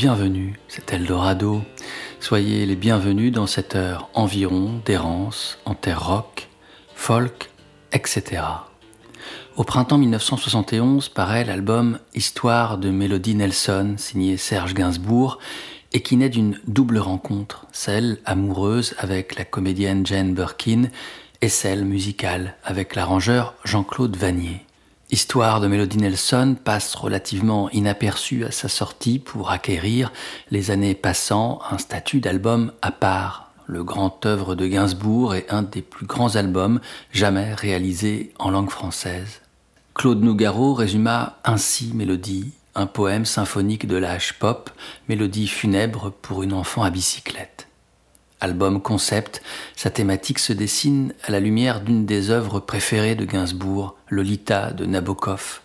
bienvenus, c'est Eldorado. Soyez les bienvenus dans cette heure environ d'errance en terre rock, folk, etc. Au printemps 1971 paraît l'album Histoire de Mélodie Nelson, signé Serge Gainsbourg, et qui naît d'une double rencontre, celle amoureuse avec la comédienne Jane Birkin et celle musicale avec l'arrangeur Jean-Claude Vanier. Histoire de Melody Nelson passe relativement inaperçue à sa sortie pour acquérir, les années passant, un statut d'album à part. Le grand œuvre de Gainsbourg est un des plus grands albums jamais réalisés en langue française. Claude Nougaro résuma ainsi Mélodie, un poème symphonique de l'âge pop, mélodie funèbre pour une enfant à bicyclette. Album concept, sa thématique se dessine à la lumière d'une des œuvres préférées de Gainsbourg, Lolita de Nabokov.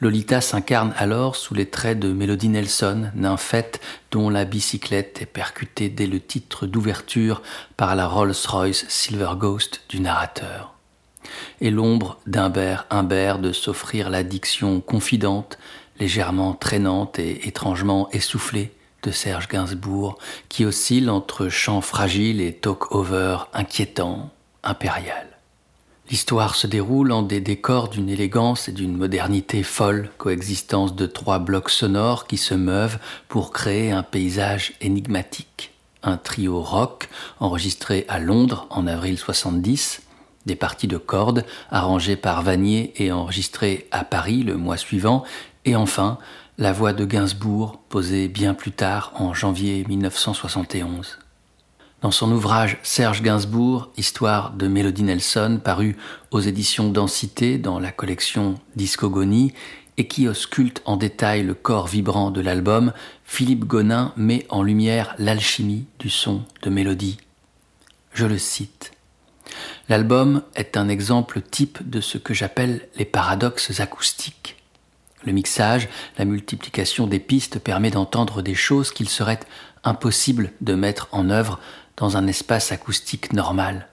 Lolita s'incarne alors sous les traits de Melody Nelson, nymphette dont la bicyclette est percutée dès le titre d'ouverture par la Rolls-Royce Silver Ghost du narrateur. Et l'ombre d'Humbert Humbert de s'offrir l'addiction confidente, légèrement traînante et étrangement essoufflée, de Serge Gainsbourg, qui oscille entre chant fragile et talk-over inquiétant, impérial. L'histoire se déroule en des décors d'une élégance et d'une modernité folle, coexistence de trois blocs sonores qui se meuvent pour créer un paysage énigmatique. Un trio rock enregistré à Londres en avril 70, des parties de cordes arrangées par Vanier et enregistrées à Paris le mois suivant, et enfin la voix de Gainsbourg, posée bien plus tard en janvier 1971. Dans son ouvrage Serge Gainsbourg, Histoire de Mélodie Nelson, paru aux éditions Densité dans la collection Discogonie, et qui ausculte en détail le corps vibrant de l'album, Philippe Gonin met en lumière l'alchimie du son de mélodie. Je le cite. L'album est un exemple type de ce que j'appelle les paradoxes acoustiques. Le mixage, la multiplication des pistes permet d'entendre des choses qu'il serait impossible de mettre en œuvre dans un espace acoustique normal.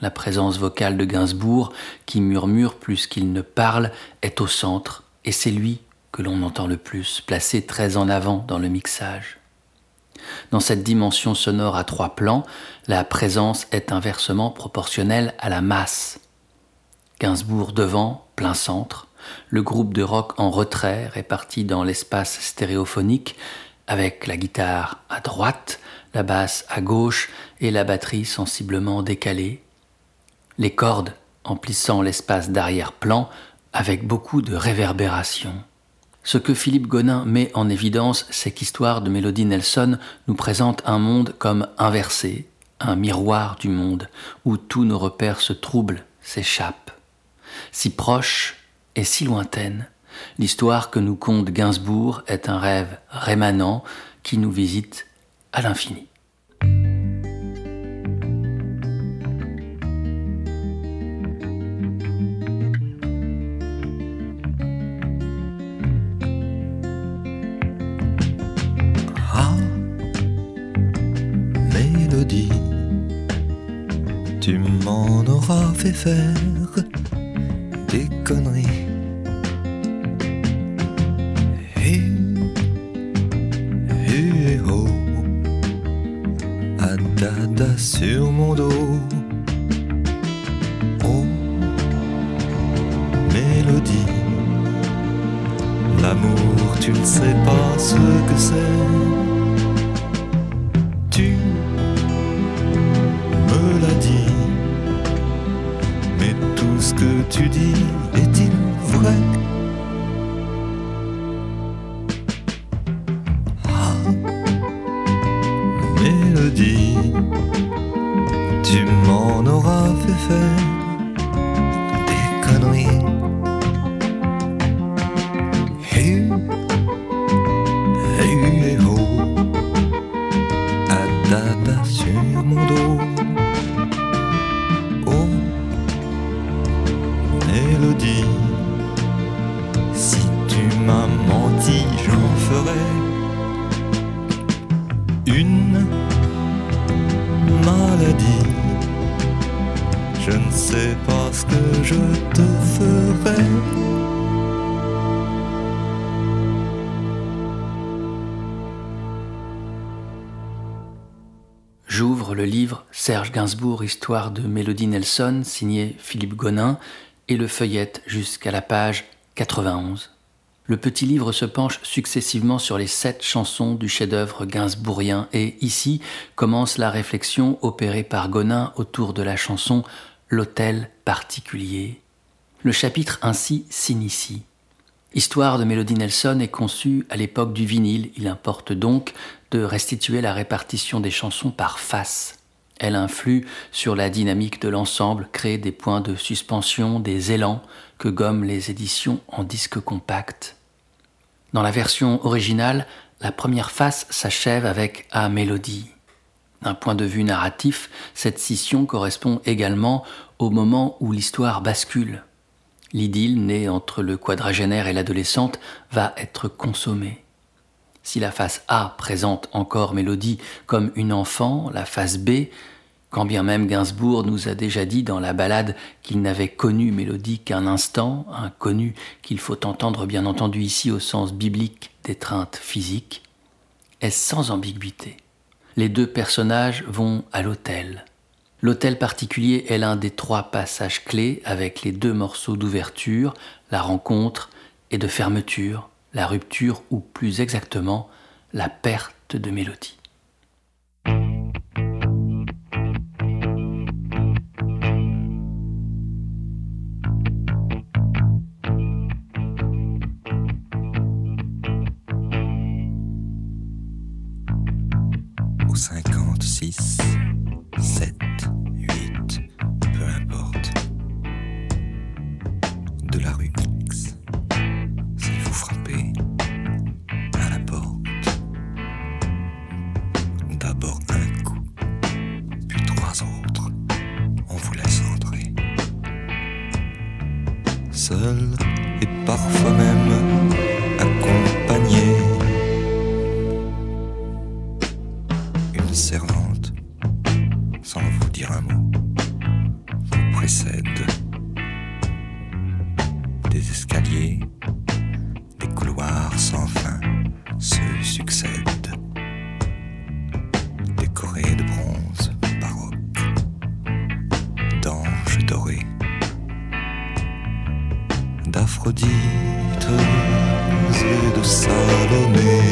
La présence vocale de Gainsbourg, qui murmure plus qu'il ne parle, est au centre, et c'est lui que l'on entend le plus, placé très en avant dans le mixage. Dans cette dimension sonore à trois plans, la présence est inversement proportionnelle à la masse. Gainsbourg devant, plein centre, le groupe de rock en retrait réparti dans l'espace stéréophonique, avec la guitare à droite, la basse à gauche et la batterie sensiblement décalée, les cordes emplissant l'espace d'arrière-plan avec beaucoup de réverbération. Ce que Philippe Gonin met en évidence, c'est qu'Histoire de Mélodie Nelson nous présente un monde comme inversé, un miroir du monde, où tous nos repères se troublent, s'échappent. Si proche est si lointaine. L'histoire que nous conte Gainsbourg est un rêve rémanent qui nous visite à l'infini. Ah, tu m'en auras fait faire des conneries. Oh, sur mon dos. Oh, mélodie, l'amour, tu ne sais pas ce que c'est. Histoire de Mélodie Nelson, signé Philippe Gonin, et le feuillette jusqu'à la page 91. Le petit livre se penche successivement sur les sept chansons du chef-d'œuvre gainsbourgien et ici commence la réflexion opérée par Gonin autour de la chanson L'hôtel particulier. Le chapitre ainsi s'initie. Histoire de Mélodie Nelson est conçue à l'époque du vinyle. Il importe donc de restituer la répartition des chansons par face. Elle influe sur la dynamique de l'ensemble, crée des points de suspension, des élans que gomment les éditions en disque compact. Dans la version originale, la première face s'achève avec A mélodie. D'un point de vue narratif, cette scission correspond également au moment où l'histoire bascule. L'idylle née entre le quadragénaire et l'adolescente va être consommée. Si la face A présente encore Mélodie comme une enfant, la face B, quand bien même Gainsbourg nous a déjà dit dans la ballade qu'il n'avait connu Mélodie qu'un instant, un connu qu'il faut entendre bien entendu ici au sens biblique d'étreinte physique, est sans ambiguïté. Les deux personnages vont à l'hôtel. L'hôtel particulier est l'un des trois passages clés avec les deux morceaux d'ouverture, la rencontre, et de fermeture, la rupture ou plus exactement la perte de mélodie. d'Aphrodite et de Salomé.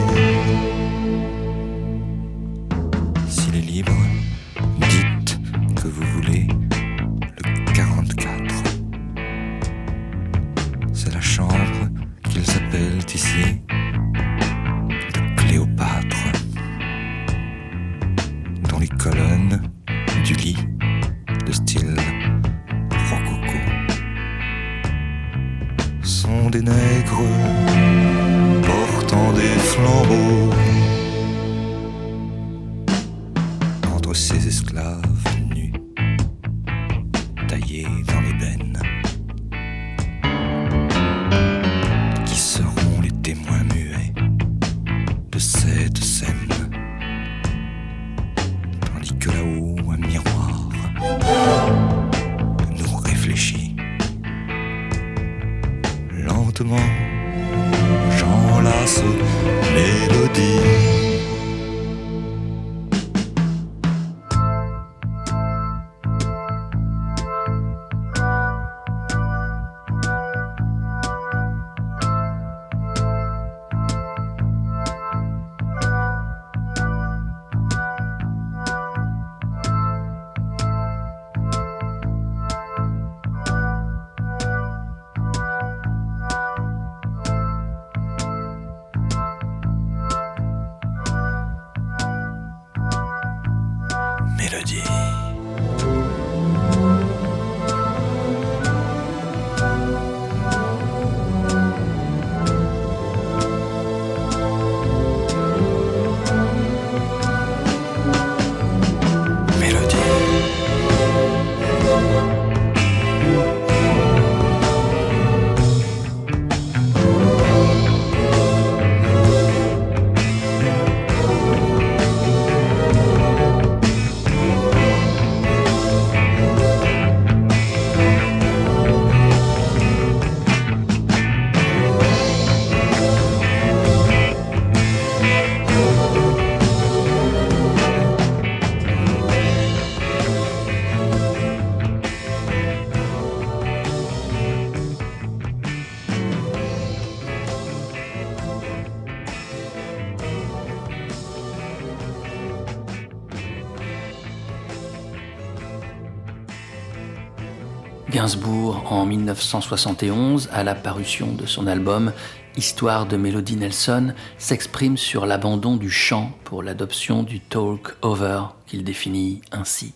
1971, à la parution de son album Histoire de Melody Nelson, s'exprime sur l'abandon du chant pour l'adoption du talk-over, qu'il définit ainsi.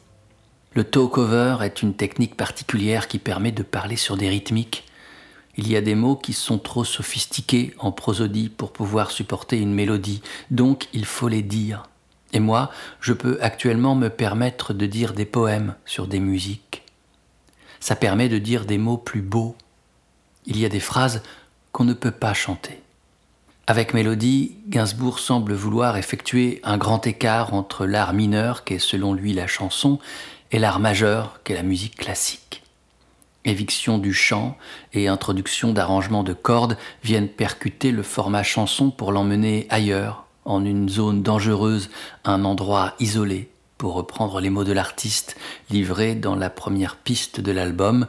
Le talk-over est une technique particulière qui permet de parler sur des rythmiques. Il y a des mots qui sont trop sophistiqués en prosodie pour pouvoir supporter une mélodie, donc il faut les dire. Et moi, je peux actuellement me permettre de dire des poèmes sur des musiques ça permet de dire des mots plus beaux. Il y a des phrases qu'on ne peut pas chanter. Avec Mélodie, Gainsbourg semble vouloir effectuer un grand écart entre l'art mineur, qu'est selon lui la chanson, et l'art majeur, qu'est la musique classique. Éviction du chant et introduction d'arrangements de cordes viennent percuter le format chanson pour l'emmener ailleurs, en une zone dangereuse, un endroit isolé, pour reprendre les mots de l'artiste livrés dans la première piste de l'album,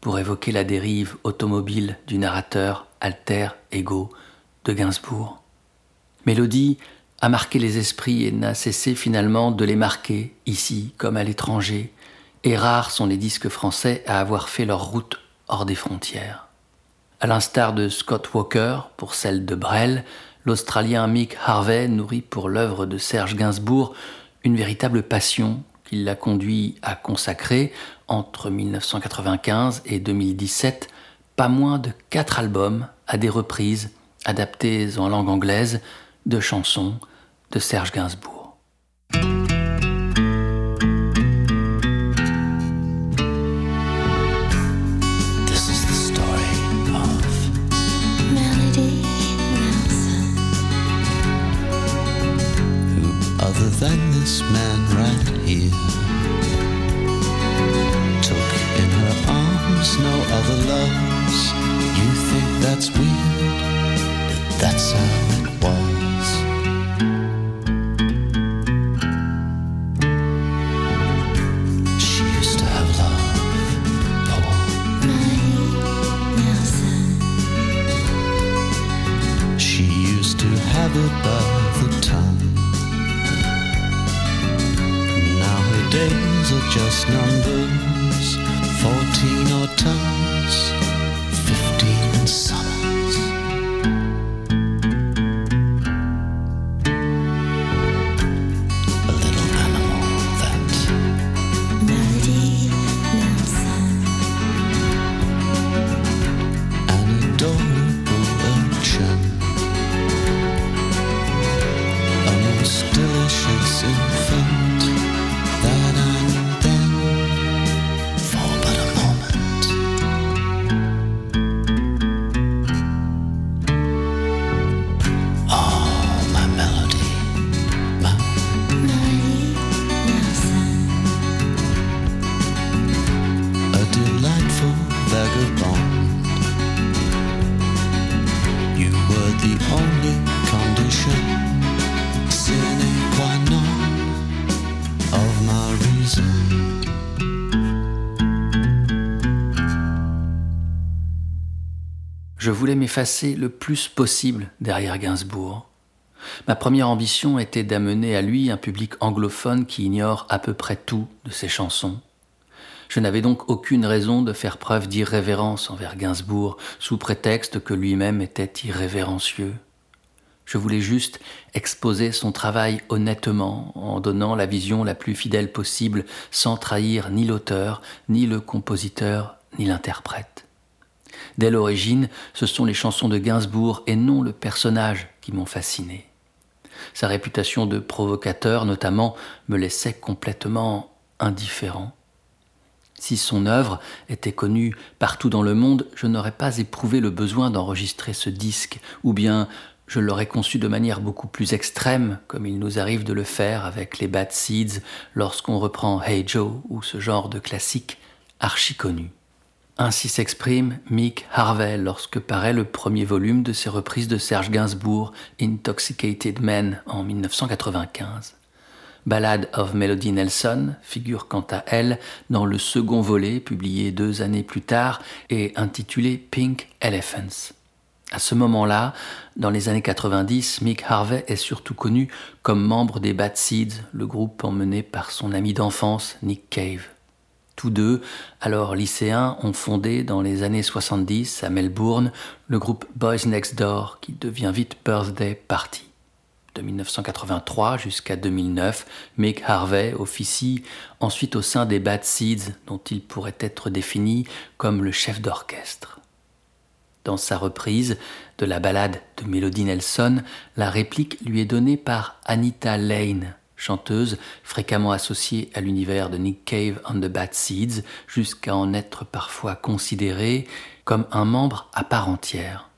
pour évoquer la dérive automobile du narrateur alter ego de Gainsbourg. Mélodie a marqué les esprits et n'a cessé finalement de les marquer, ici comme à l'étranger, et rares sont les disques français à avoir fait leur route hors des frontières. À l'instar de Scott Walker pour celle de Brel, l'Australien Mick Harvey nourrit pour l'œuvre de Serge Gainsbourg une véritable passion qui l'a conduit à consacrer, entre 1995 et 2017, pas moins de quatre albums à des reprises adaptées en langue anglaise de chansons de Serge Gainsbourg. than this man right here. Took in her arms no other loves. You think that's weird, but that's how it was. She used to have love, poor Nelson. She used to have it by just numbers, 14 or 10. Je voulais m'effacer le plus possible derrière Gainsbourg. Ma première ambition était d'amener à lui un public anglophone qui ignore à peu près tout de ses chansons. Je n'avais donc aucune raison de faire preuve d'irrévérence envers Gainsbourg sous prétexte que lui-même était irrévérencieux. Je voulais juste exposer son travail honnêtement, en donnant la vision la plus fidèle possible, sans trahir ni l'auteur, ni le compositeur, ni l'interprète. Dès l'origine, ce sont les chansons de Gainsbourg et non le personnage qui m'ont fasciné. Sa réputation de provocateur, notamment, me laissait complètement indifférent. Si son œuvre était connue partout dans le monde, je n'aurais pas éprouvé le besoin d'enregistrer ce disque, ou bien je l'aurais conçu de manière beaucoup plus extrême, comme il nous arrive de le faire avec les Bad Seeds lorsqu'on reprend Hey Joe ou ce genre de classique archi connu. Ainsi s'exprime Mick Harvey lorsque paraît le premier volume de ses reprises de Serge Gainsbourg, Intoxicated Men, en 1995. Ballad of Melody Nelson figure quant à elle dans le second volet, publié deux années plus tard, et intitulé Pink Elephants. À ce moment-là, dans les années 90, Mick Harvey est surtout connu comme membre des Bad Seeds, le groupe emmené par son ami d'enfance Nick Cave. Tous deux, alors lycéens, ont fondé dans les années 70 à Melbourne le groupe Boys Next Door qui devient vite Birthday Party. De 1983 jusqu'à 2009, Mick Harvey officie ensuite au sein des Bad Seeds dont il pourrait être défini comme le chef d'orchestre. Dans sa reprise de la ballade de Melody Nelson, la réplique lui est donnée par Anita Lane, chanteuse fréquemment associée à l'univers de Nick Cave and the Bad Seeds, jusqu'à en être parfois considérée comme un membre à part entière.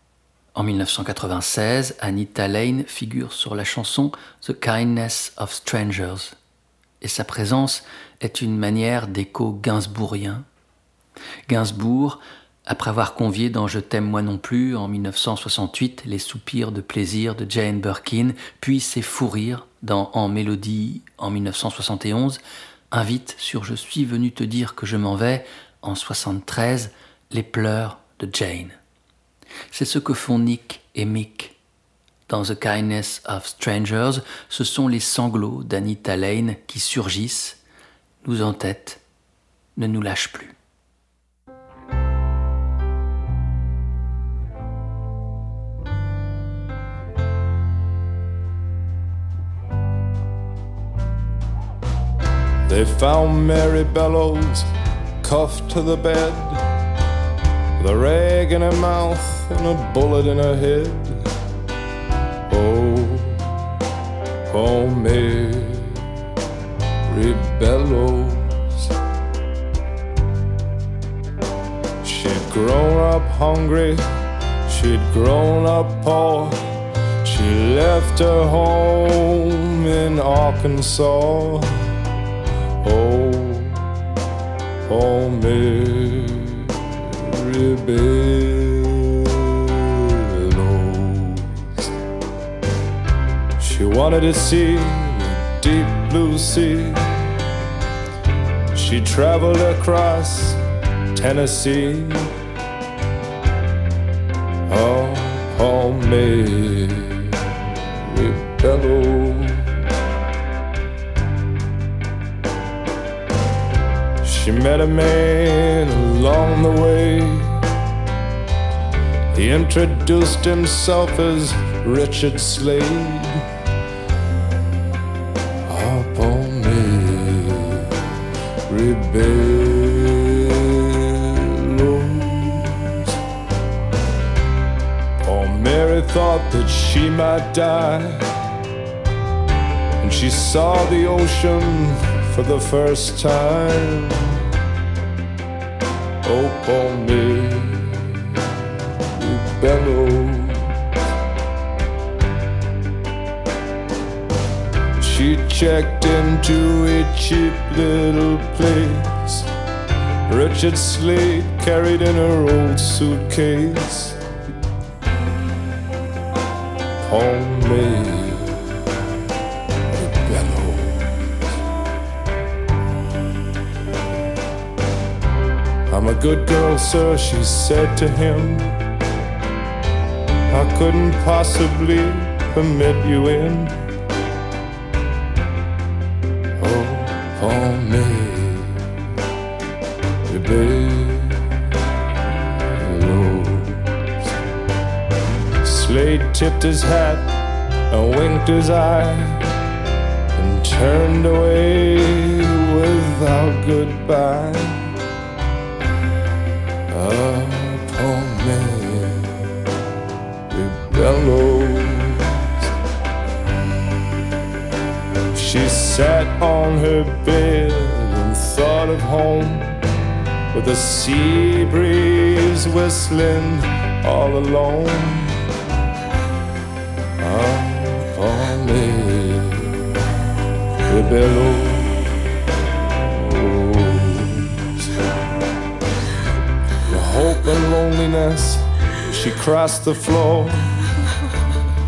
En 1996, Anita Lane figure sur la chanson The Kindness of Strangers, et sa présence est une manière d'écho gainsbourgien. Gainsbourg après avoir convié dans Je t'aime moi non plus en 1968 les soupirs de plaisir de Jane Birkin, puis ses fous rires dans En Mélodie en 1971, invite sur Je suis venu te dire que je m'en vais en 73 les pleurs de Jane. C'est ce que font Nick et Mick. Dans The Kindness of Strangers, ce sont les sanglots d'Anita Lane qui surgissent, nous en tête, ne nous lâchent plus. They found Mary Bellows cuffed to the bed, with a rag in her mouth and a bullet in her head. Oh, oh, Mary Bellows. She'd grown up hungry, she'd grown up poor. She left her home in Arkansas Oh, oh, Mary Bellows. She wanted to see the deep blue sea. She traveled across Tennessee. Oh, oh, Mary Bellows. She met a man along the way. He introduced himself as Richard Slade. Up on me, rebellos. Oh, Mary thought that she might die. And she saw the ocean for the first time She checked into a cheap little place. Richard Slade carried in her old suitcase. Homemade. Good girl, sir, she said to him. I couldn't possibly permit you in. Oh, for me, Slade tipped his hat and winked his eye and turned away without goodbye bellows. She sat on her bed and thought of home with the sea breeze whistling all alone upon me bellows. hope and loneliness, she crossed the floor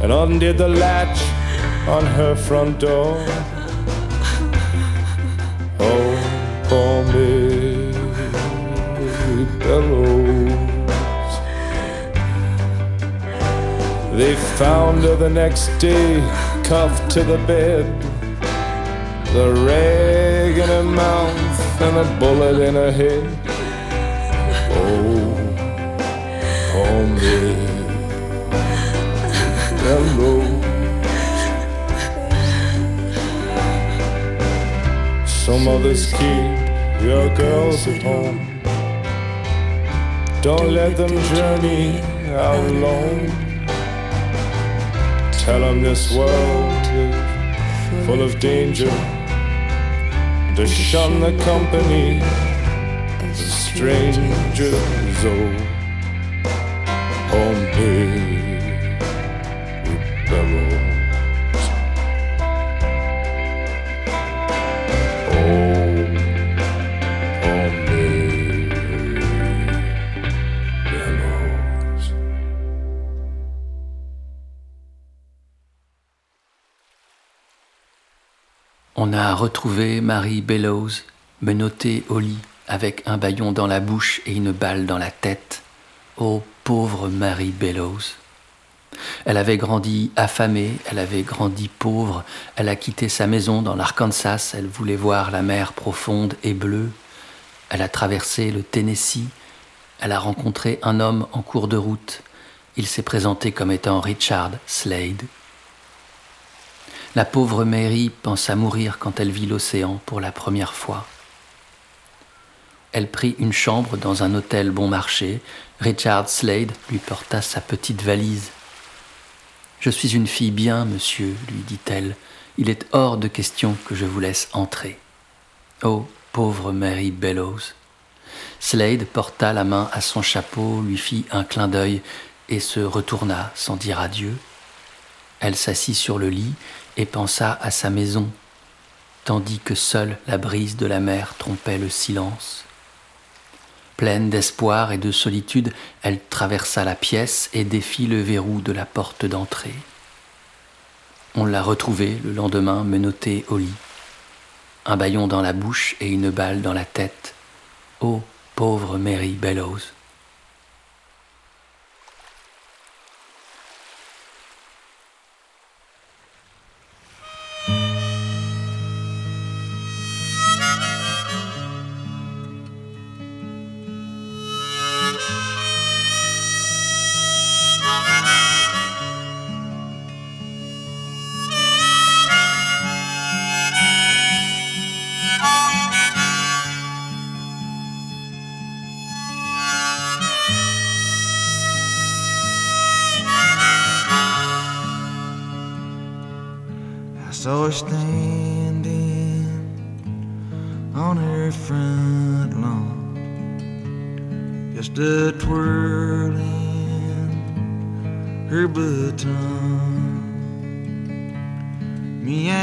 and undid the latch on her front door. Oh, poor bellows. They found her the next day, cuffed to the bed, the rag in her mouth and a bullet in her head. Oh, homemade rose. Some others keep your girls at home. Don't let them journey out alone. Tell them this world is full of danger. To shun the company of strangers. Oh, homemade retrouvé Marie Bellows, menottée au lit, avec un baillon dans la bouche et une balle dans la tête. Oh pauvre Marie Bellows. Elle avait grandi affamée, elle avait grandi pauvre, elle a quitté sa maison dans l'Arkansas, elle voulait voir la mer profonde et bleue, elle a traversé le Tennessee, elle a rencontré un homme en cours de route, il s'est présenté comme étant Richard Slade. La pauvre Mary pensa mourir quand elle vit l'océan pour la première fois. Elle prit une chambre dans un hôtel bon marché. Richard Slade lui porta sa petite valise. Je suis une fille bien, monsieur, lui dit-elle. Il est hors de question que je vous laisse entrer. Oh, pauvre Mary Bellows. Slade porta la main à son chapeau, lui fit un clin d'œil et se retourna sans dire adieu. Elle s'assit sur le lit et pensa à sa maison, tandis que seule la brise de la mer trompait le silence. Pleine d'espoir et de solitude, elle traversa la pièce et défit le verrou de la porte d'entrée. On l'a retrouvée le lendemain menottée au lit, un baillon dans la bouche et une balle dans la tête. Oh, pauvre Mary Bellows.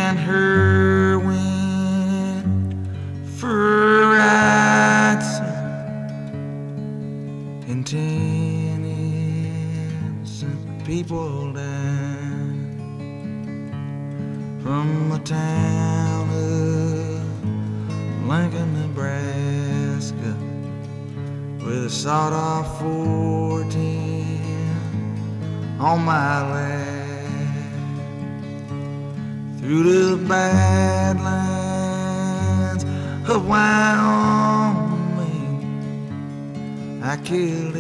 And her went for a ride some in Tennessee. People down from the town of Lincoln, Nebraska, with a sawed off 410 on my lap. Through the badlands of Wyoming, I killed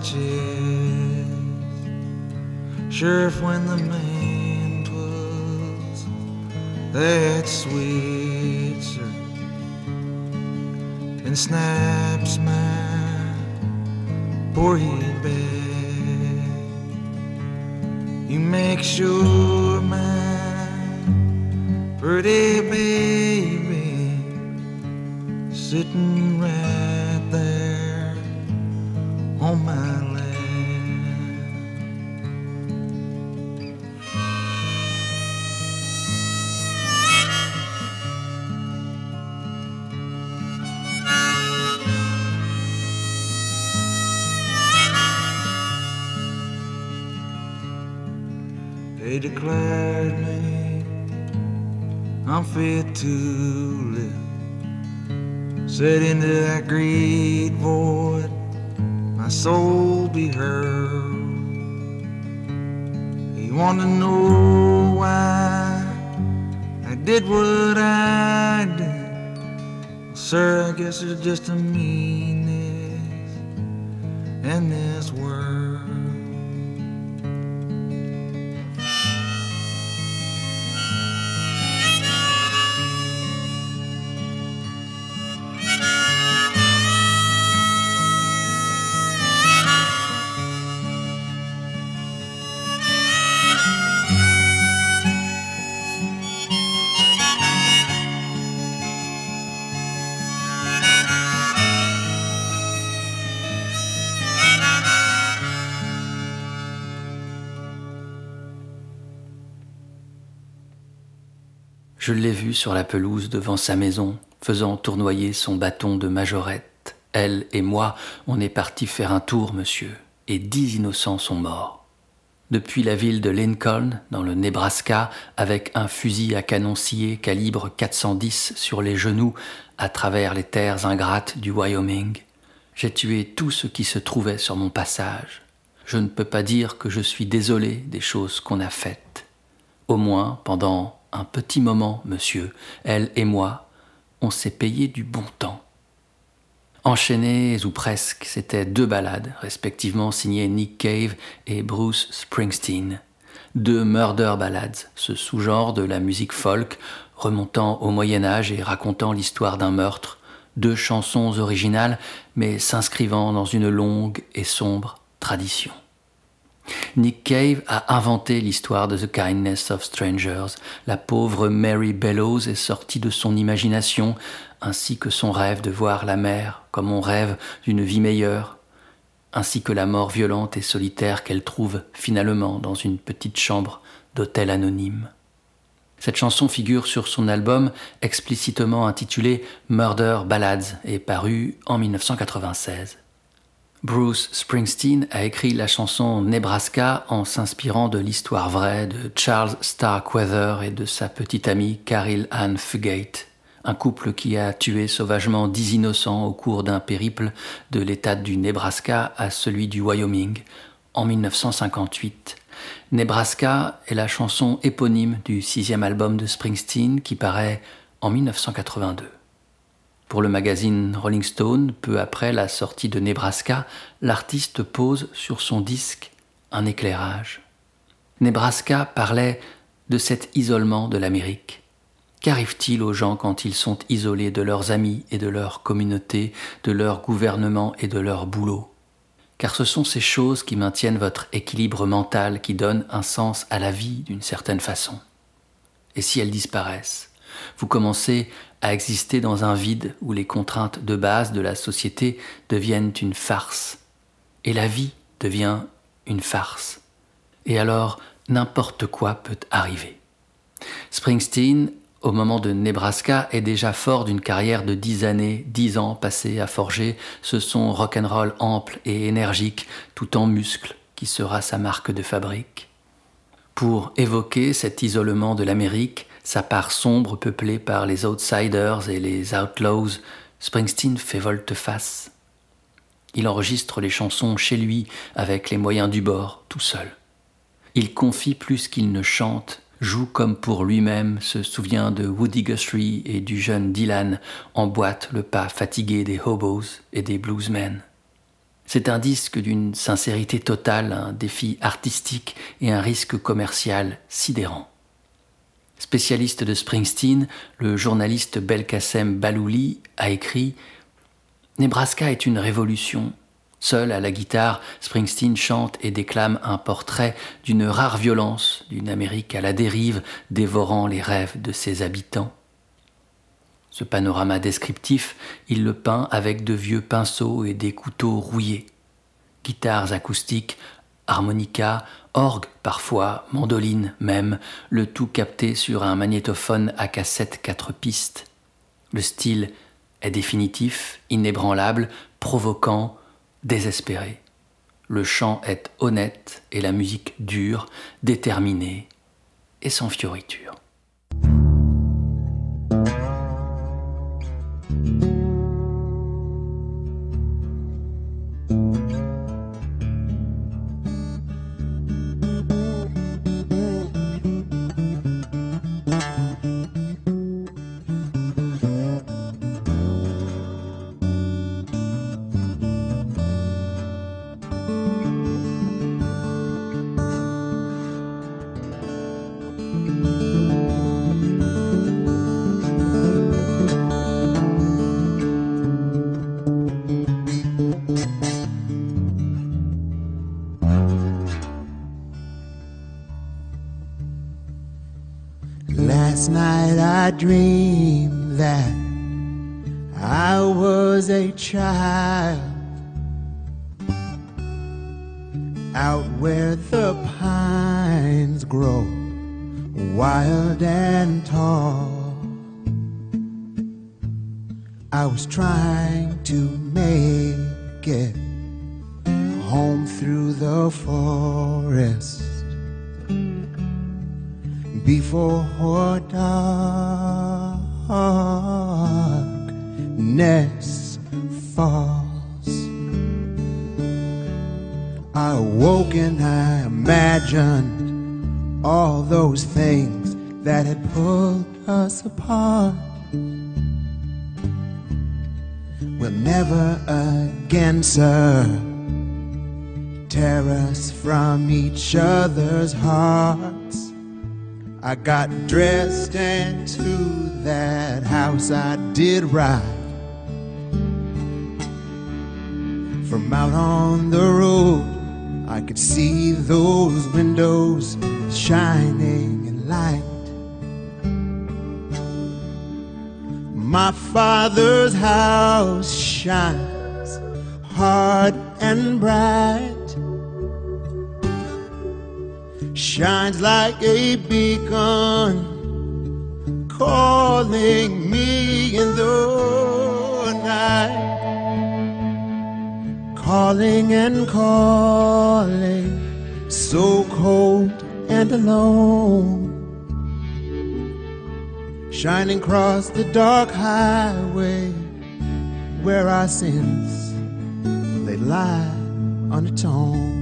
my chest. When the man pulls that switcher and snaps my poor head back, you make sure my pretty baby sitting right fit to live. Set into that great void, my soul be heard. He want to know why I did what I did. Sir, I guess it's just a meanness Je l'ai vue sur la pelouse devant sa maison, faisant tournoyer son bâton de majorette. Elle et moi, on est partis faire un tour, monsieur, et dix innocents sont morts. Depuis la ville de Lincoln, dans le Nebraska, avec un fusil à canon scié calibre 410 sur les genoux, à travers les terres ingrates du Wyoming, j'ai tué tout ce qui se trouvait sur mon passage. Je ne peux pas dire que je suis désolé des choses qu'on a faites. Au moins, pendant un petit moment, monsieur, elle et moi, on s'est payé du bon temps. Enchaînés ou presque, c'étaient deux ballades, respectivement signées Nick Cave et Bruce Springsteen. Deux murder ballads, ce sous-genre de la musique folk remontant au Moyen Âge et racontant l'histoire d'un meurtre. Deux chansons originales, mais s'inscrivant dans une longue et sombre tradition. Nick Cave a inventé l'histoire de The Kindness of Strangers. La pauvre Mary Bellows est sortie de son imagination, ainsi que son rêve de voir la mer comme on rêve d'une vie meilleure, ainsi que la mort violente et solitaire qu'elle trouve finalement dans une petite chambre d'hôtel anonyme. Cette chanson figure sur son album explicitement intitulé Murder Ballads et paru en 1996. Bruce Springsteen a écrit la chanson Nebraska en s'inspirant de l'histoire vraie de Charles Starkweather et de sa petite amie Caril Ann Fugate, un couple qui a tué sauvagement dix innocents au cours d'un périple de l'État du Nebraska à celui du Wyoming en 1958. Nebraska est la chanson éponyme du sixième album de Springsteen qui paraît en 1982. Pour le magazine Rolling Stone, peu après la sortie de Nebraska, l'artiste pose sur son disque un éclairage. Nebraska parlait de cet isolement de l'Amérique. Qu'arrive-t-il aux gens quand ils sont isolés de leurs amis et de leur communauté, de leur gouvernement et de leur boulot? Car ce sont ces choses qui maintiennent votre équilibre mental, qui donnent un sens à la vie d'une certaine façon. Et si elles disparaissent? Vous commencez à exister dans un vide où les contraintes de base de la société deviennent une farce. Et la vie devient une farce. Et alors, n'importe quoi peut arriver. Springsteen, au moment de Nebraska, est déjà fort d'une carrière de dix années, dix ans passés à forger ce son rock'n'roll ample et énergique, tout en muscles, qui sera sa marque de fabrique. Pour évoquer cet isolement de l'Amérique, sa part sombre peuplée par les outsiders et les outlaws, Springsteen fait volte-face. Il enregistre les chansons chez lui avec les moyens du bord, tout seul. Il confie plus qu'il ne chante, joue comme pour lui-même, se souvient de Woody Guthrie et du jeune Dylan, emboîte le pas fatigué des hobos et des bluesmen. C'est un disque d'une sincérité totale, un défi artistique et un risque commercial sidérant. Spécialiste de Springsteen, le journaliste Belkacem Balouli a écrit Nebraska est une révolution. Seul à la guitare, Springsteen chante et déclame un portrait d'une rare violence, d'une Amérique à la dérive, dévorant les rêves de ses habitants. Ce panorama descriptif, il le peint avec de vieux pinceaux et des couteaux rouillés. Guitares acoustiques, harmonica, orgue parfois, mandoline même, le tout capté sur un magnétophone à cassette quatre pistes. Le style est définitif, inébranlable, provoquant, désespéré. Le chant est honnête et la musique dure, déterminée et sans fioriture. I dreamed that I was a child out where the pines grow wild and tall. I was trying to make it home through the forest before each other's hearts. I got dressed and to that house I did ride. From out on the road, I could see those windows shining in light. My father's house shines hard and bright shines like a beacon calling me in the night. Calling and calling so cold and alone. Shining across the dark highway where our sins they lie unatoned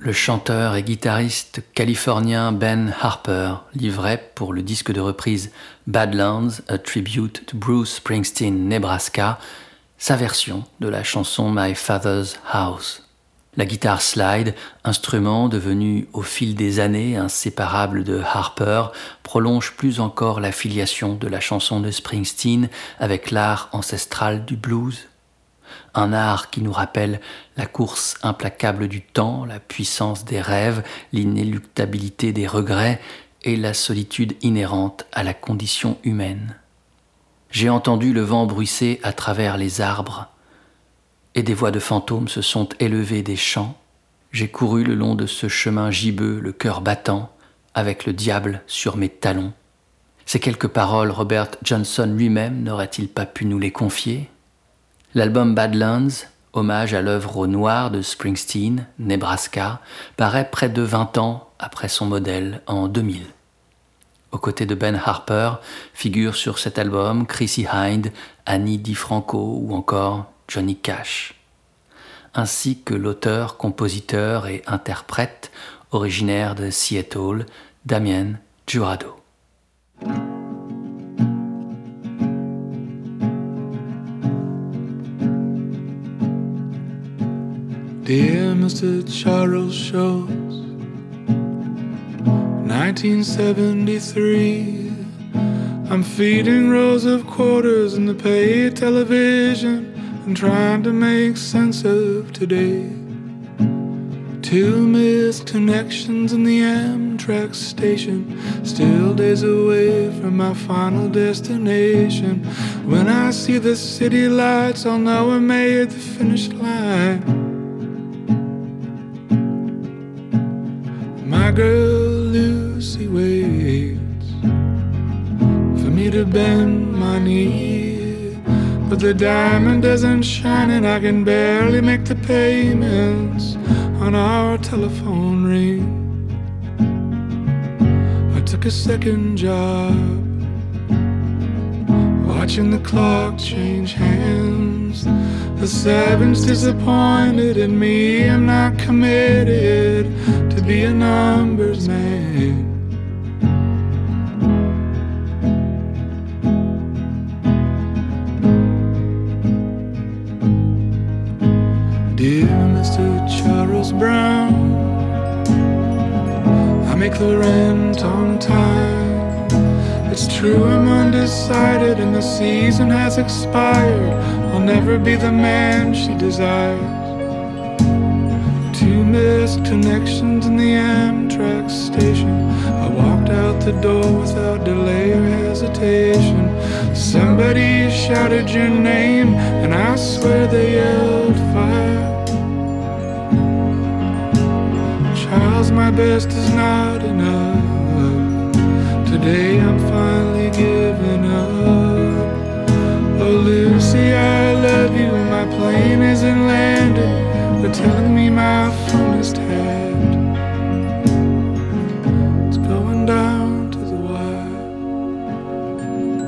Le chanteur et guitariste californien Ben Harper livrait pour le disque de reprise Badlands, A Tribute to Bruce Springsteen, Nebraska, sa version de la chanson My Father's House. La guitare slide, instrument devenu au fil des années inséparable de Harper, prolonge plus encore la filiation de la chanson de Springsteen avec l'art ancestral du blues un art qui nous rappelle la course implacable du temps, la puissance des rêves, l'inéluctabilité des regrets et la solitude inhérente à la condition humaine. J'ai entendu le vent bruisser à travers les arbres, et des voix de fantômes se sont élevées des champs. J'ai couru le long de ce chemin gibbeux, le cœur battant, avec le diable sur mes talons. Ces quelques paroles, Robert Johnson lui-même n'aurait-il pas pu nous les confier? L'album Badlands, hommage à l'œuvre au noir de Springsteen, Nebraska, paraît près de 20 ans après son modèle en 2000. Aux côtés de Ben Harper figurent sur cet album Chrissy Hind, Annie DiFranco ou encore Johnny Cash, ainsi que l'auteur, compositeur et interprète originaire de Seattle, Damien Jurado. Dear Mr. Charles Schultz, 1973. I'm feeding rows of quarters in the paid television and trying to make sense of today. Two missed connections in the Amtrak station, still days away from my final destination. When I see the city lights, I'll know I made the finish line. My girl Lucy waits for me to bend my knee. But the diamond doesn't shine, and I can barely make the payments on our telephone ring. I took a second job, watching the clock change hands. The seven's disappointed in me, I'm not committed to be a numbers man. Dear Mr. Charles Brown, I make the rent on time. It's true, I'm undecided, and the season has expired. I'll never be the man she desires. Two missed connections in the Amtrak station. I walked out the door without delay or hesitation. Somebody shouted your name, and I swear they yelled fire. Charles, my best is not enough. Today I'm finally giving up. Oh, Lucy, I love you. My plane isn't landing. They're telling me my phone is tapped. It's going down to the wire.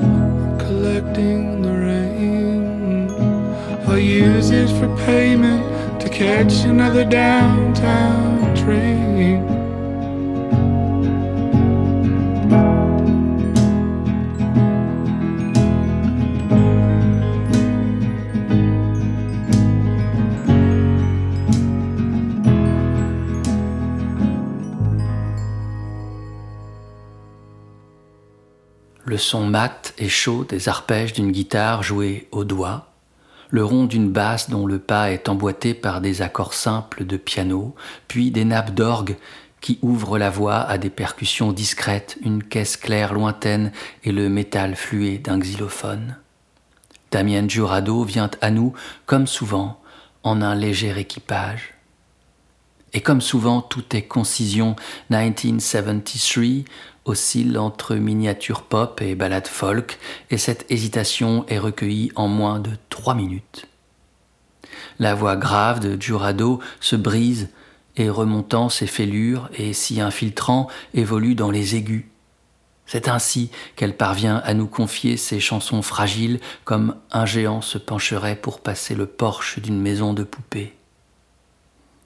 I'm collecting the rain. I'll use it for payment to catch another downtown train. Son mat et chaud des arpèges d'une guitare jouée au doigt, le rond d'une basse dont le pas est emboîté par des accords simples de piano, puis des nappes d'orgue qui ouvrent la voix à des percussions discrètes, une caisse claire lointaine et le métal fluet d'un xylophone. Damien Jurado vient à nous, comme souvent, en un léger équipage. Et comme souvent, tout est concision 1973, oscille entre miniature pop et ballade folk, et cette hésitation est recueillie en moins de trois minutes. La voix grave de Jurado se brise et remontant ses fêlures et s'y infiltrant évolue dans les aigus. C'est ainsi qu'elle parvient à nous confier ses chansons fragiles comme un géant se pencherait pour passer le porche d'une maison de poupées.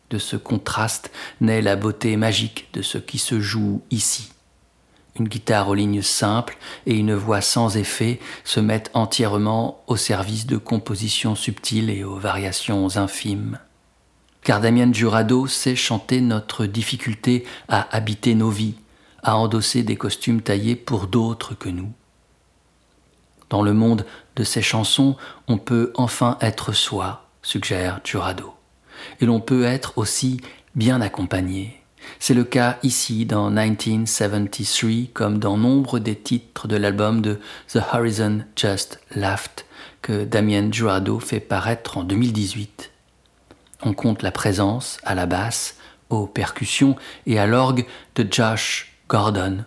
De ce contraste naît la beauté magique de ce qui se joue ici une guitare aux lignes simples et une voix sans effet se mettent entièrement au service de compositions subtiles et aux variations infimes. Car Damien Jurado sait chanter notre difficulté à habiter nos vies, à endosser des costumes taillés pour d'autres que nous. Dans le monde de ces chansons, on peut enfin être soi, suggère Jurado, et l'on peut être aussi bien accompagné. C'est le cas ici dans 1973 comme dans nombre des titres de l'album de The Horizon Just Laughed que Damien Jurado fait paraître en 2018. On compte la présence à la basse, aux percussions et à l'orgue de Josh Gordon.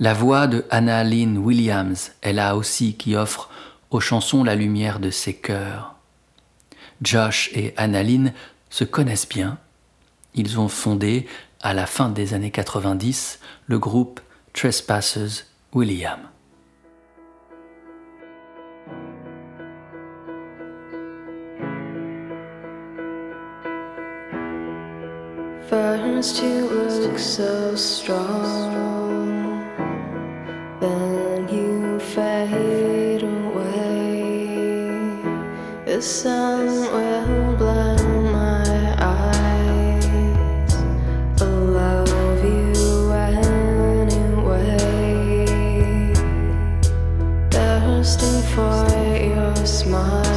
La voix de Anna Lynn Williams est là aussi qui offre aux chansons la lumière de ses chœurs. Josh et Anna Lynn se connaissent bien. Ils ont fondé à la fin des années 90 le groupe Trespassers William. sun will blind my eyes. I love you anyway. Thirsting for your smile.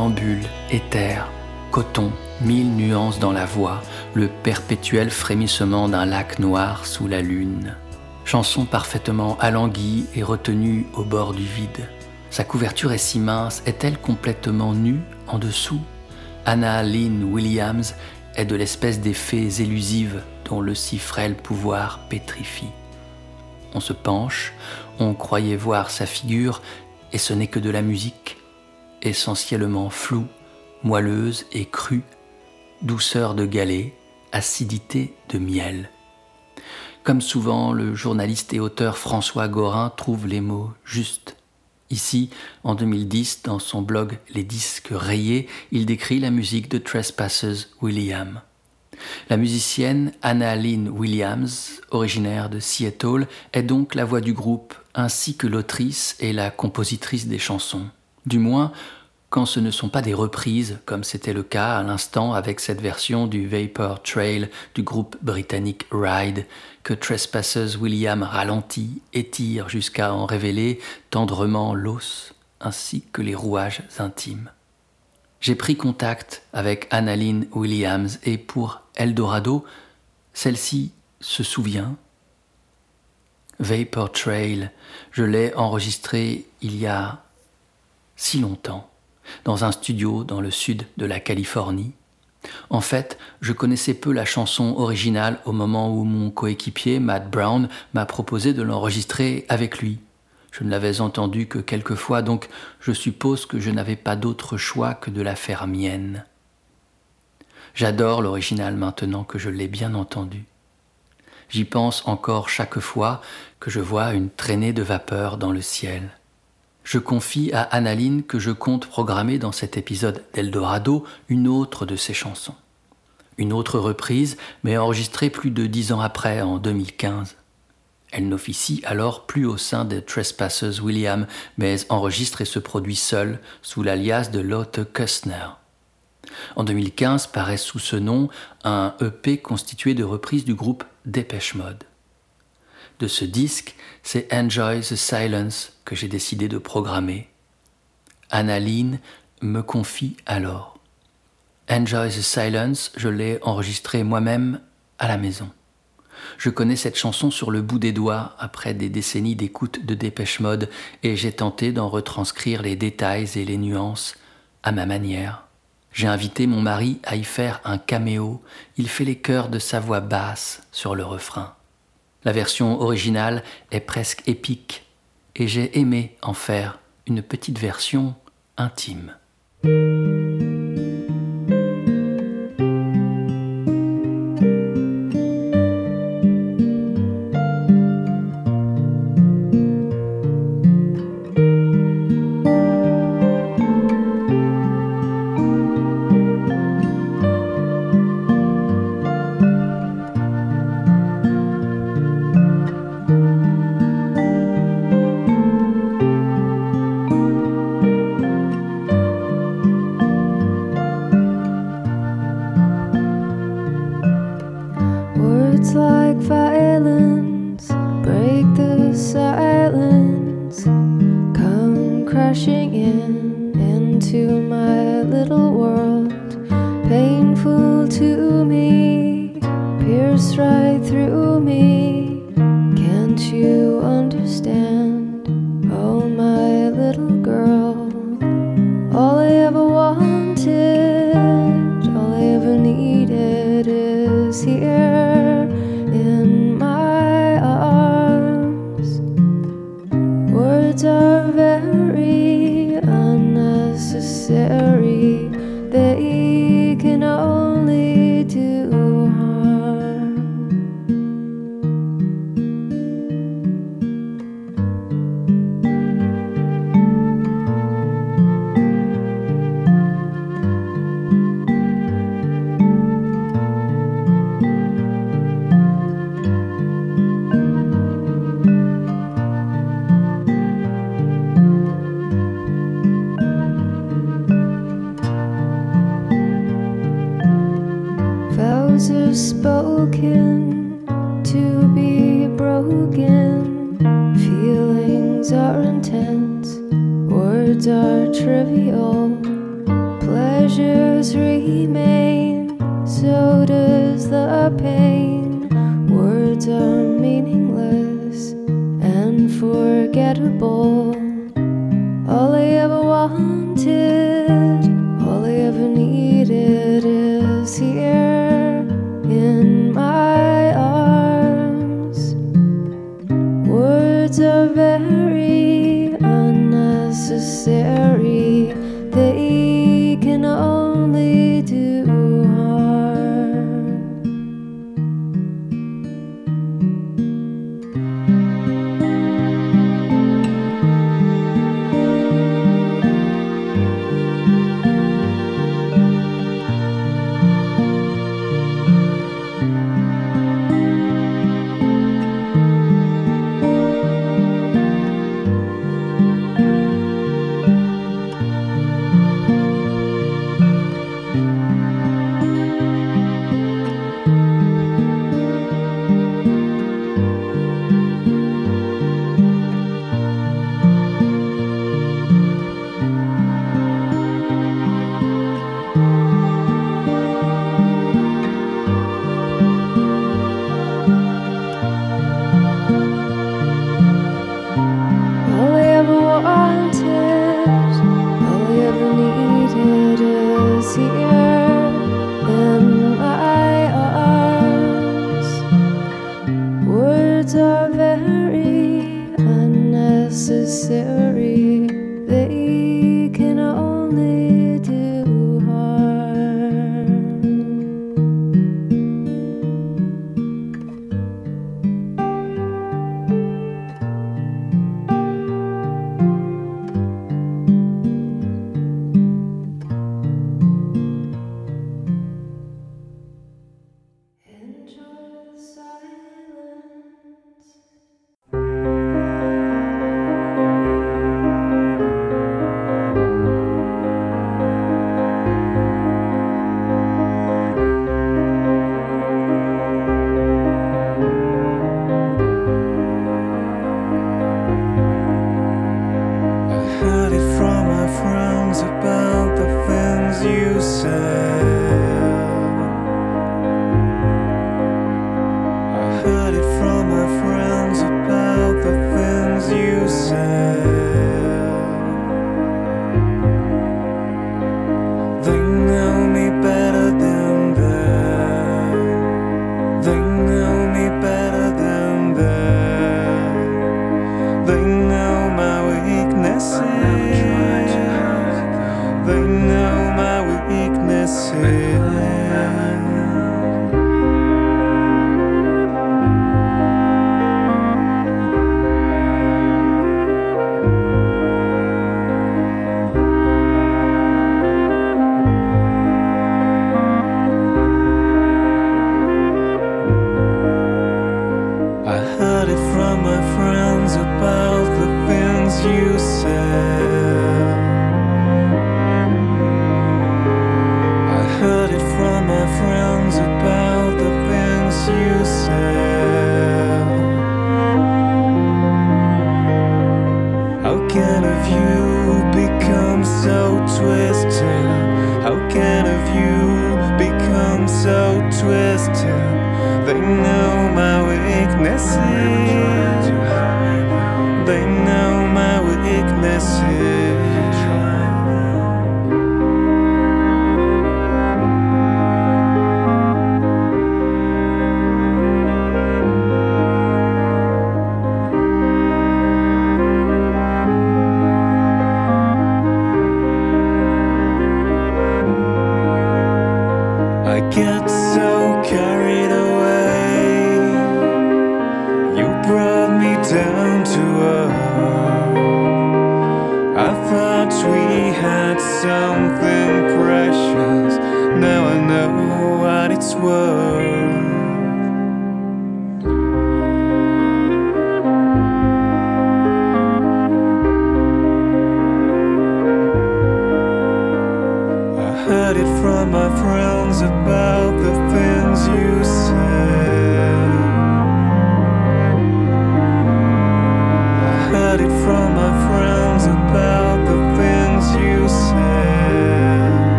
Somnambule, éther, coton, mille nuances dans la voix, le perpétuel frémissement d'un lac noir sous la lune. Chanson parfaitement alanguie et retenue au bord du vide. Sa couverture est si mince, est-elle complètement nue en dessous? Anna Lynn Williams est de l'espèce d'effets élusives dont le si frêle pouvoir pétrifie. On se penche, on croyait voir sa figure, et ce n'est que de la musique, essentiellement floue, moelleuse et crue, douceur de galet, acidité de miel. Comme souvent, le journaliste et auteur François Gorin trouve les mots justes. Ici, en 2010, dans son blog Les disques rayés, il décrit la musique de Trespassers William. La musicienne Anna Lynn Williams, originaire de Seattle, est donc la voix du groupe ainsi que l'autrice et la compositrice des chansons. Du moins, quand ce ne sont pas des reprises, comme c'était le cas à l'instant avec cette version du Vapor Trail du groupe britannique Ride, que Trespassers William ralentit, étire jusqu'à en révéler tendrement l'os ainsi que les rouages intimes. J'ai pris contact avec Annaline Williams et pour Eldorado, celle-ci se souvient. Vapor Trail, je l'ai enregistré il y a si longtemps, dans un studio dans le sud de la Californie. En fait, je connaissais peu la chanson originale au moment où mon coéquipier, Matt Brown, m'a proposé de l'enregistrer avec lui. Je ne l'avais entendue que quelques fois, donc je suppose que je n'avais pas d'autre choix que de la faire mienne. J'adore l'original maintenant que je l'ai bien entendu. J'y pense encore chaque fois que je vois une traînée de vapeur dans le ciel. Je confie à Annaline que je compte programmer dans cet épisode d'Eldorado une autre de ses chansons. Une autre reprise, mais enregistrée plus de dix ans après, en 2015. Elle n'officie alors plus au sein de Trespassers William, mais enregistre et se produit seule sous l'alias de Lotte Kustner. En 2015 paraît sous ce nom un EP constitué de reprises du groupe Dépêche Mode. De ce disque, c'est Enjoy the Silence que j'ai décidé de programmer. Annaline me confie alors. Enjoy the Silence, je l'ai enregistré moi-même à la maison. Je connais cette chanson sur le bout des doigts après des décennies d'écoute de Dépêche Mode et j'ai tenté d'en retranscrire les détails et les nuances à ma manière. J'ai invité mon mari à y faire un caméo. Il fait les chœurs de sa voix basse sur le refrain. La version originale est presque épique et j'ai aimé en faire une petite version intime. unforgettable. All I ever wanted, all I ever needed is here in my arms. Words are very unnecessary.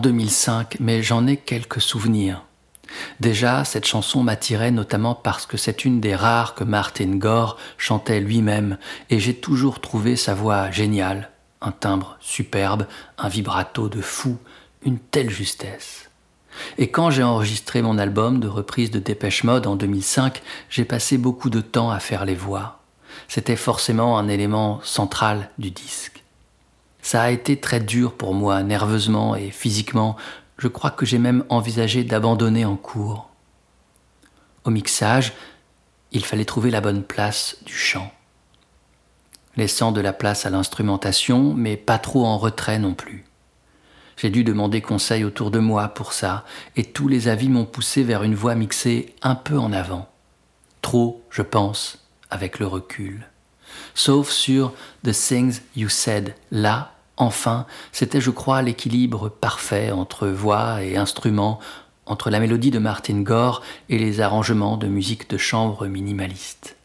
2005, mais j'en ai quelques souvenirs. Déjà, cette chanson m'attirait notamment parce que c'est une des rares que Martin Gore chantait lui-même, et j'ai toujours trouvé sa voix géniale, un timbre superbe, un vibrato de fou, une telle justesse. Et quand j'ai enregistré mon album de reprise de Dépêche Mode en 2005, j'ai passé beaucoup de temps à faire les voix. C'était forcément un élément central du disque. Ça a été très dur pour moi, nerveusement et physiquement. Je crois que j'ai même envisagé d'abandonner en cours. Au mixage, il fallait trouver la bonne place du chant, laissant de la place à l'instrumentation, mais pas trop en retrait non plus. J'ai dû demander conseil autour de moi pour ça, et tous les avis m'ont poussé vers une voix mixée un peu en avant. Trop, je pense, avec le recul. Sauf sur The Things You Said, là, enfin, c'était, je crois, l'équilibre parfait entre voix et instrument, entre la mélodie de Martin Gore et les arrangements de musique de chambre minimaliste.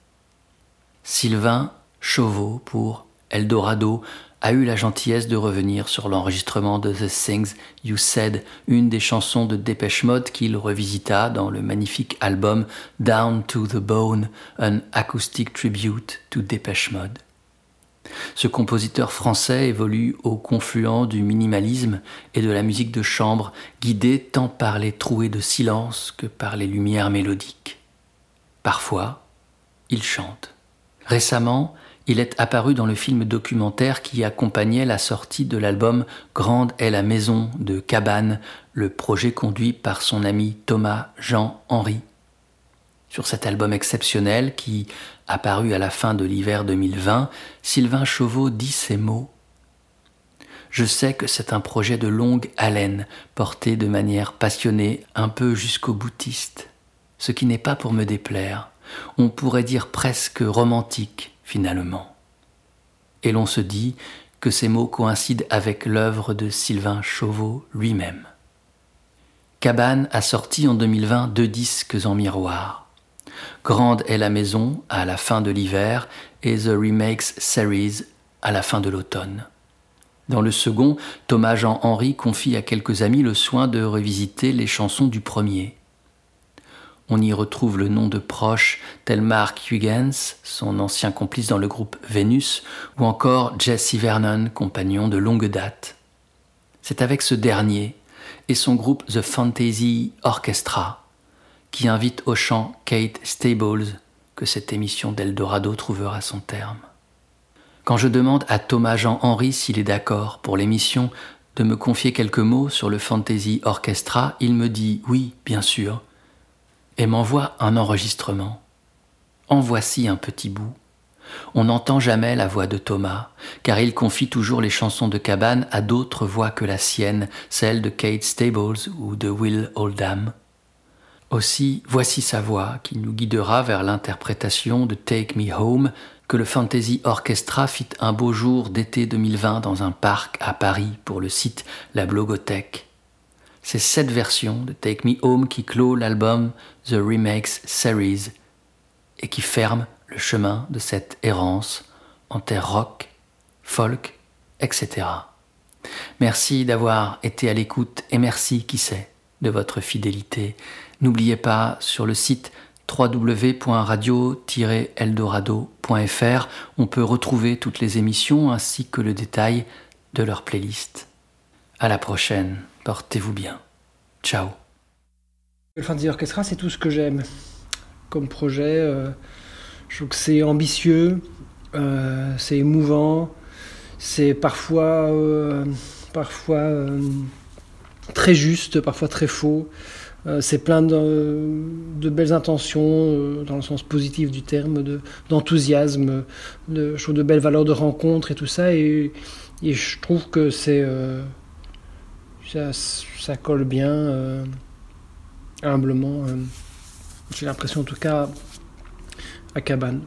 Sylvain Chauveau pour Eldorado a eu la gentillesse de revenir sur l'enregistrement de The Things You Said, une des chansons de Dépêche Mode qu'il revisita dans le magnifique album Down to the Bone, an acoustic tribute to Dépêche Mode. Ce compositeur français évolue au confluent du minimalisme et de la musique de chambre, guidé tant par les trouées de silence que par les lumières mélodiques. Parfois, il chante. Récemment, il est apparu dans le film documentaire qui accompagnait la sortie de l'album Grande est la maison de Cabane, le projet conduit par son ami Thomas Jean Henry. Sur cet album exceptionnel qui, apparu à la fin de l'hiver 2020, Sylvain Chauveau dit ces mots. Je sais que c'est un projet de longue haleine, porté de manière passionnée, un peu jusqu'au boutiste, ce qui n'est pas pour me déplaire, on pourrait dire presque romantique finalement. Et l'on se dit que ces mots coïncident avec l'œuvre de Sylvain Chauveau lui-même. Cabane a sorti en 2020 deux disques en miroir. Grande est la maison à la fin de l'hiver et The Remakes Series à la fin de l'automne. Dans le second, Thomas Jean-Henri confie à quelques amis le soin de revisiter les chansons du premier. On y retrouve le nom de proches tel Mark Huygens, son ancien complice dans le groupe Vénus, ou encore Jesse Vernon, compagnon de longue date. C'est avec ce dernier et son groupe The Fantasy Orchestra qui invite au chant Kate Stables que cette émission d'Eldorado trouvera son terme. Quand je demande à Thomas Jean-Henri s'il est d'accord pour l'émission de me confier quelques mots sur le Fantasy Orchestra, il me dit oui, bien sûr, et m'envoie un enregistrement. En voici un petit bout. On n'entend jamais la voix de Thomas, car il confie toujours les chansons de cabane à d'autres voix que la sienne, celle de Kate Stables ou de Will Oldham. Aussi, voici sa voix qui nous guidera vers l'interprétation de Take Me Home que le Fantasy Orchestra fit un beau jour d'été 2020 dans un parc à Paris pour le site La Blogothèque. C'est cette version de Take Me Home qui clôt l'album The Remakes Series et qui ferme le chemin de cette errance en terre rock, folk, etc. Merci d'avoir été à l'écoute et merci, qui sait, de votre fidélité. N'oubliez pas sur le site www.radio-eldorado.fr, on peut retrouver toutes les émissions ainsi que le détail de leur playlist. À la prochaine, portez-vous bien. Ciao. Le Fantasy Orchestra, c'est tout ce que j'aime comme projet. euh, je trouve que c'est ambitieux, euh, c'est émouvant, c'est parfois, euh, parfois très juste, parfois très faux. C'est plein de, de belles intentions, dans le sens positif du terme, de- d'enthousiasme, de, trouve de belles valeurs de rencontre et tout ça. Et, je trouve que c'est ça, colle bien, euh, humblement. euh, J'ai l'impression en tout cas à Cabane.